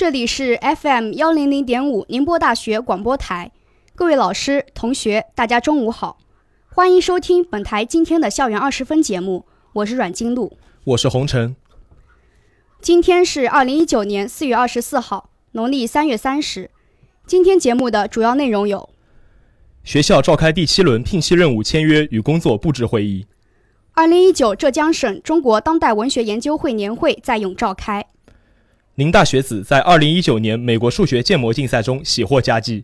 这里是 FM 幺零零点五宁波大学广播台，各位老师、同学，大家中午好，欢迎收听本台今天的校园二十分节目，我是阮金露，我是红尘。今天是二零一九年四月二十四号，农历三月三十。今天节目的主要内容有：学校召开第七轮聘期任务签约与工作布置会议；二零一九浙江省中国当代文学研究会年会在永召开；宁大学子在二零一九年美国数学建模竞赛中喜获佳绩；“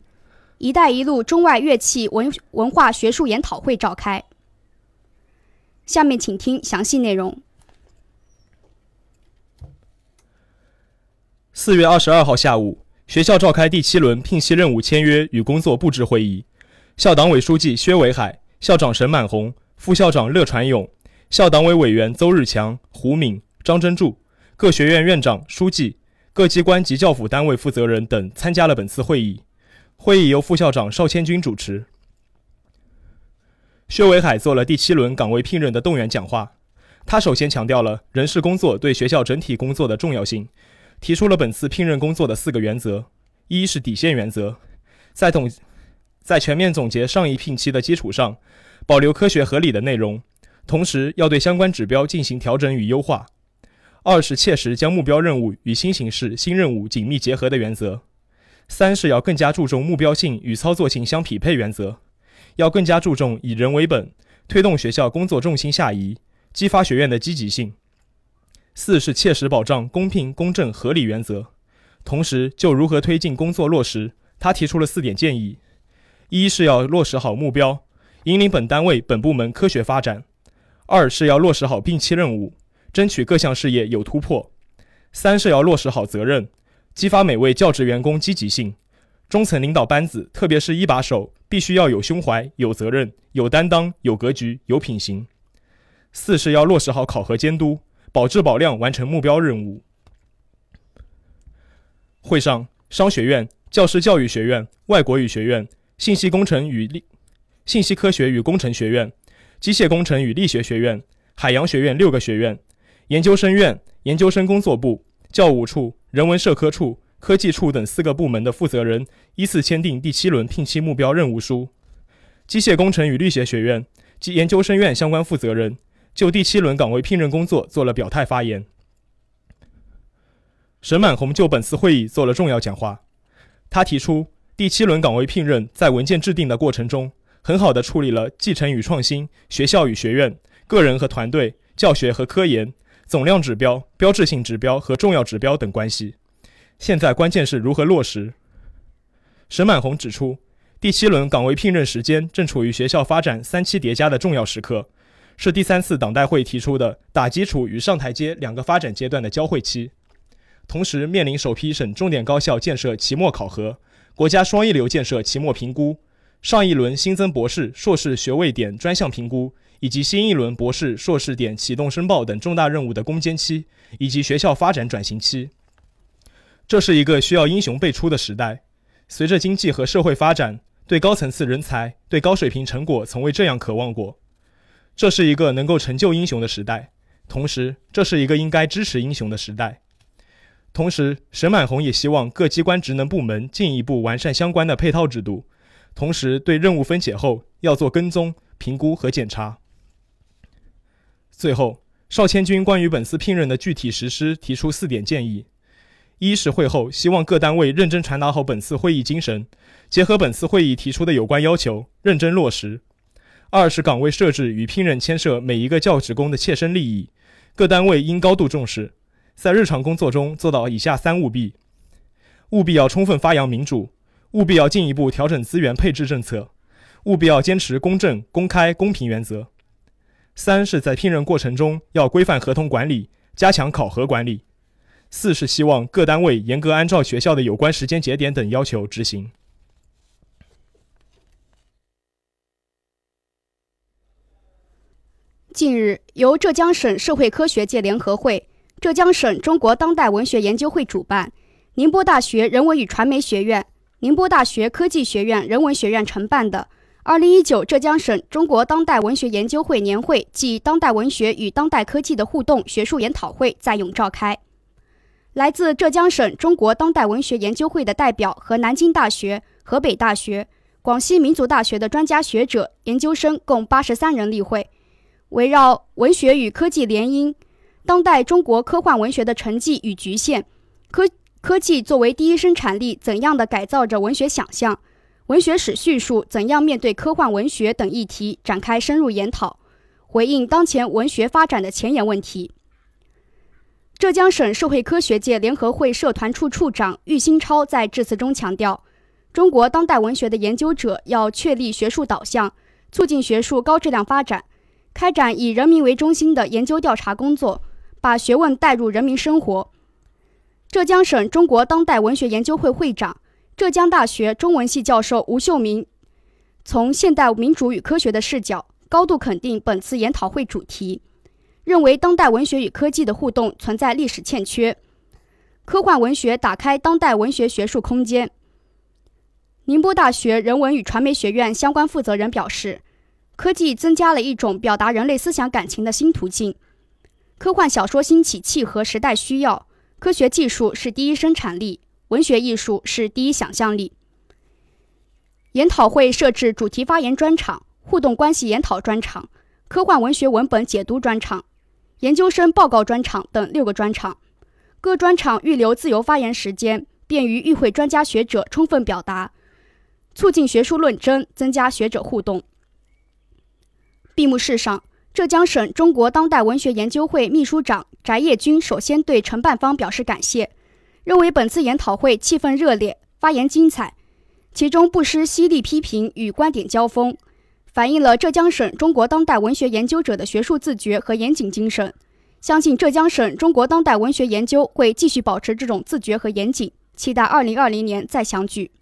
一带一路”中外乐器文文化学术研讨会召开。下面请听详细内容。四月二十二号下午，学校召开第七轮聘期任务签约与工作布置会议。校党委书记薛伟海、校长沈满红、副校长乐传勇、校党委委员邹日强、胡敏、张真柱、各学院院长、书记、各机关及教辅单位负责人等参加了本次会议。会议由副校长邵千军主持。薛伟海做了第七轮岗位聘任的动员讲话，他首先强调了人事工作对学校整体工作的重要性。提出了本次聘任工作的四个原则：一是底线原则，在总在全面总结上一聘期的基础上，保留科学合理的内容，同时要对相关指标进行调整与优化；二是切实将目标任务与新形势新任务紧密结合的原则；三是要更加注重目标性与操作性相匹配原则，要更加注重以人为本，推动学校工作重心下移，激发学院的积极性。四是切实保障公平、公正、合理原则，同时就如何推进工作落实，他提出了四点建议：一是要落实好目标，引领本单位本部门科学发展；二是要落实好并期任务，争取各项事业有突破；三是要落实好责任，激发每位教职员工积极性，中层领导班子，特别是一把手，必须要有胸怀、有责任、有担当、有格局、有品行；四是要落实好考核监督。保质保量完成目标任务。会上，商学院、教师教育学院、外国语学院、信息工程与力、信息科学与工程学院、机械工程与力学学院、海洋学院六个学院、研究生院、研究生工作部、教务处、人文社科处、科技处等四个部门的负责人依次签订第七轮聘期目标任务书。机械工程与力学学院及研究生院相关负责人。就第七轮岗位聘任工作做了表态发言。沈满红就本次会议做了重要讲话，他提出，第七轮岗位聘任在文件制定的过程中，很好的处理了继承与创新、学校与学院、个人和团队、教学和科研、总量指标、标志性指标和重要指标等关系。现在关键是如何落实。沈满红指出，第七轮岗位聘任时间正处于学校发展三期叠加的重要时刻。是第三次党代会提出的打基础与上台阶两个发展阶段的交汇期，同时面临首批省重点高校建设期末考核、国家双一流建设期末评估、上一轮新增博士、硕士学位点专项评估，以及新一轮博士、硕士点启动申报等重大任务的攻坚期，以及学校发展转型期。这是一个需要英雄辈出的时代。随着经济和社会发展，对高层次人才、对高水平成果，从未这样渴望过。这是一个能够成就英雄的时代，同时，这是一个应该支持英雄的时代。同时，沈满红也希望各机关职能部门进一步完善相关的配套制度，同时对任务分解后要做跟踪、评估和检查。最后，邵千军关于本次聘任的具体实施提出四点建议：一是会后希望各单位认真传达好本次会议精神，结合本次会议提出的有关要求，认真落实。二是岗位设置与聘任牵涉每一个教职工的切身利益，各单位应高度重视，在日常工作中做到以下三务必：务必要充分发扬民主，务必要进一步调整资源配置政策，务必要坚持公正、公开、公平原则。三是，在聘任过程中要规范合同管理，加强考核管理。四是希望各单位严格按照学校的有关时间节点等要求执行。近日，由浙江省社会科学界联合会、浙江省中国当代文学研究会主办，宁波大学人文与传媒学院、宁波大学科技学院人文学院承办的2019浙江省中国当代文学研究会年会暨当代文学与当代科技的互动学术研讨会在永召开。来自浙江省中国当代文学研究会的代表和南京大学、河北大学、广西民族大学的专家学者、研究生共八十三人例会，围绕文学与科技联姻、当代中国科幻文学的成绩与局限、科科技作为第一生产力怎样的改造着文学想象、文学史叙述怎样面对科幻文学等议题展开深入研讨。回应当前文学发展的前沿问题，浙江省社会科学界联合会社团处处长郁新超在致辞中强调，中国当代文学的研究者要确立学术导向，促进学术高质量发展，开展以人民为中心的研究调查工作，把学问带入人民生活。浙江省中国当代文学研究会会长、浙江大学中文系教授吴秀明，从现代民主与科学的视角。高度肯定本次研讨会主题，认为当代文学与科技的互动存在历史欠缺，科幻文学打开当代文学学术空间。宁波大学人文与传媒学院相关负责人表示，科技增加了一种表达人类思想感情的新途径，科幻小说兴起契合时代需要，科学技术是第一生产力，文学艺术是第一想象力。研讨会设置主题发言专场。互动关系研讨专场、科幻文学文本解读专场、研究生报告专场等六个专场，各专场预留自由发言时间，便于与会专家学者充分表达，促进学术论争，增加学者互动。闭幕式上，浙江省中国当代文学研究会秘书长翟业军首先对承办方表示感谢，认为本次研讨会气氛热烈，发言精彩，其中不失犀利批评与观点交锋。反映了浙江省中国当代文学研究者的学术自觉和严谨精神。相信浙江省中国当代文学研究会继续保持这种自觉和严谨，期待二零二零年再相聚。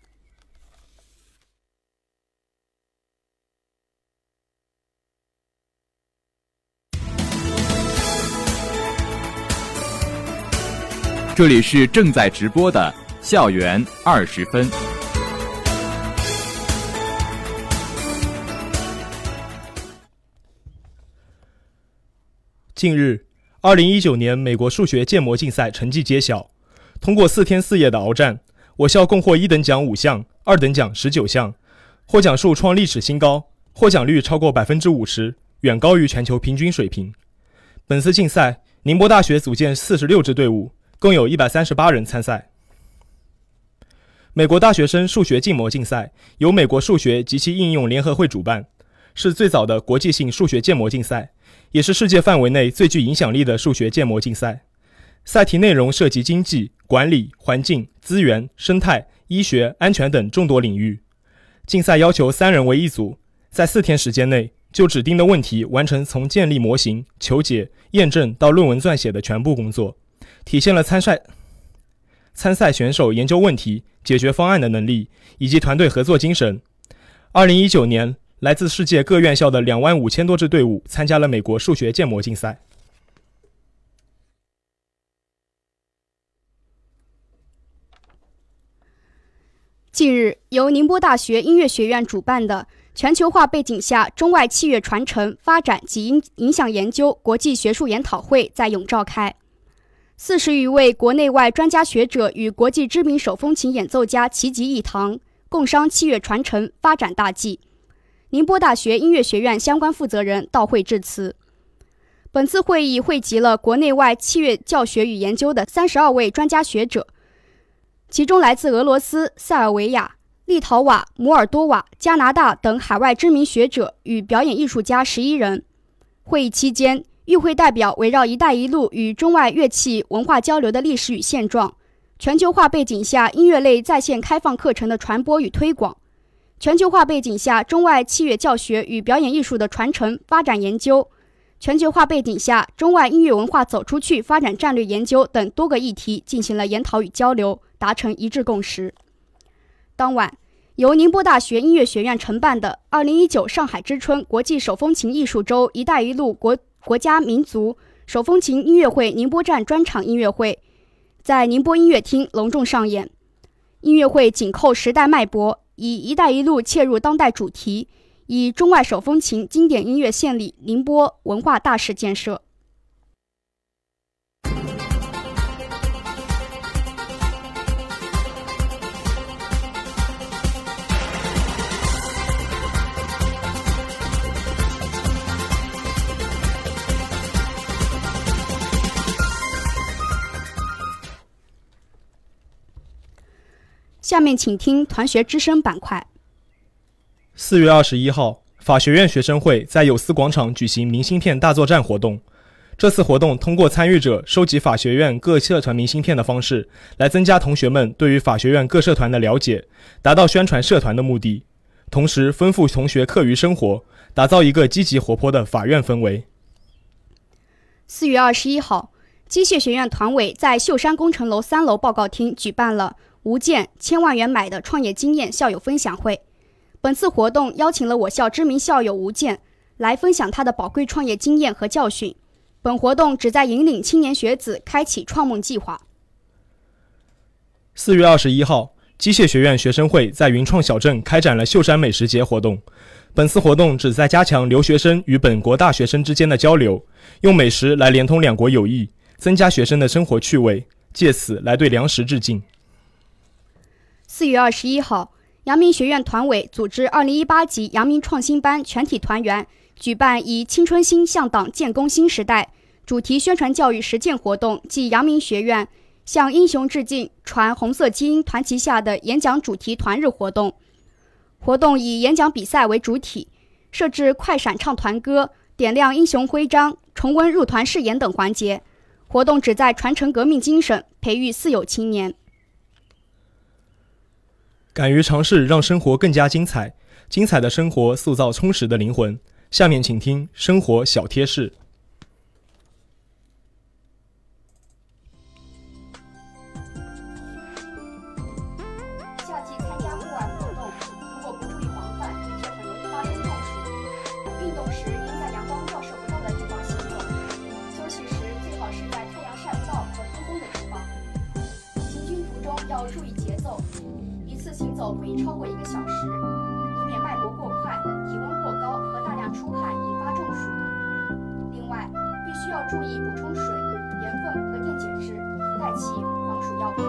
这里是正在直播的校园二十分。近日，二零一九年美国数学建模竞赛成绩揭晓。通过四天四夜的鏖战，我校共获一等奖五项，二等奖十九项，获奖数创历史新高，获奖率超过百分之五十，远高于全球平均水平。本次竞赛，宁波大学组建四十六支队伍，共有一百三十八人参赛。美国大学生数学建模竞赛由美国数学及其应用联合会主办，是最早的国际性数学建模竞赛。也是世界范围内最具影响力的数学建模竞赛。赛题内容涉及经济、管理、环境、资源、生态、医学、安全等众多领域。竞赛要求三人为一组，在四天时间内就指定的问题完成从建立模型、求解、验证到论文撰写的全部工作，体现了参赛参赛选手研究问题、解决方案的能力以及团队合作精神。二零一九年。来自世界各院校的两万五千多支队伍参加了美国数学建模竞赛。近日，由宁波大学音乐学院主办的“全球化背景下中外器乐传承、发展及影影响研究”国际学术研讨会在永召开，四十余位国内外专家学者与国际知名手风琴演奏家齐集一堂，共商器乐传承发展大计。宁波大学音乐学院相关负责人到会致辞。本次会议汇集了国内外器乐教学与研究的三十二位专家学者，其中来自俄罗斯、塞尔维亚、立陶宛、摩尔多瓦、加拿大等海外知名学者与表演艺术家十一人。会议期间，与会代表围绕“一带一路”与中外乐器文化交流的历史与现状，全球化背景下音乐类在线开放课程的传播与推广。全球化背景下，中外器乐教学与表演艺术的传承发展研究；全球化背景下，中外音乐文化走出去发展战略研究等多个议题进行了研讨与交流，达成一致共识。当晚，由宁波大学音乐学院承办的“二零一九上海之春”国际手风琴艺术周“一带一路”国国家民族手风琴音乐会宁波站专场音乐会，在宁波音乐厅隆重上演。音乐会紧扣时代脉搏。以“一带一路”切入当代主题，以中外手风琴经典音乐献礼宁波文化大事建设。下面请听团学之声板块。四月二十一号，法学院学生会在有司广场举行明信片大作战活动。这次活动通过参与者收集法学院各社团明信片的方式，来增加同学们对于法学院各社团的了解，达到宣传社团的目的，同时丰富同学课余生活，打造一个积极活泼的法院氛围。四月二十一号，机械学院团委在秀山工程楼三楼报告厅举办了。吴健千万元买的创业经验校友分享会，本次活动邀请了我校知名校友吴健来分享他的宝贵创业经验和教训。本活动旨在引领青年学子开启创梦计划。四月二十一号，机械学院学生会在云创小镇开展了秀山美食节活动。本次活动旨在加强留学生与本国大学生之间的交流，用美食来连通两国友谊，增加学生的生活趣味，借此来对粮食致敬。四月二十一号，阳明学院团委组织二零一八级阳明创新班全体团员举办以“青春心向党，建功新时代”主题宣传教育实践活动暨阳明学院向英雄致敬、传红色基因团旗下的演讲主题团日活动。活动以演讲比赛为主体，设置快闪唱团歌、点亮英雄徽章、重温入团誓言等环节。活动旨在传承革命精神，培育四有青年。敢于尝试让生活更加精彩精彩的生活塑造充实的灵魂。下面请听生活小贴士。夏季参加户外活动如果不注意防范最近很容易发生中暑。运动时应在阳光照射不到的地方行走休息时最好是在太阳晒不到和通风的地方。行军途中要注意行走不宜超过一个小时，以免脉搏过快、体温过高和大量出汗引发中暑。另外，必须要注意补充水、盐分和电解质，带齐防暑药品。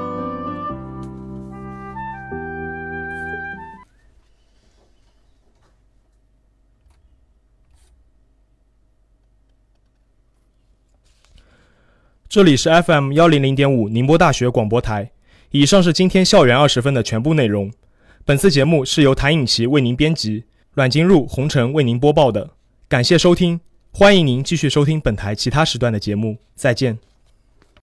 这里是 FM 幺零零点五宁波大学广播台。以上是今天校园二十分的全部内容。本次节目是由谭颖琪为您编辑，阮金入、红尘为您播报的。感谢收听，欢迎您继续收听本台其他时段的节目。再见。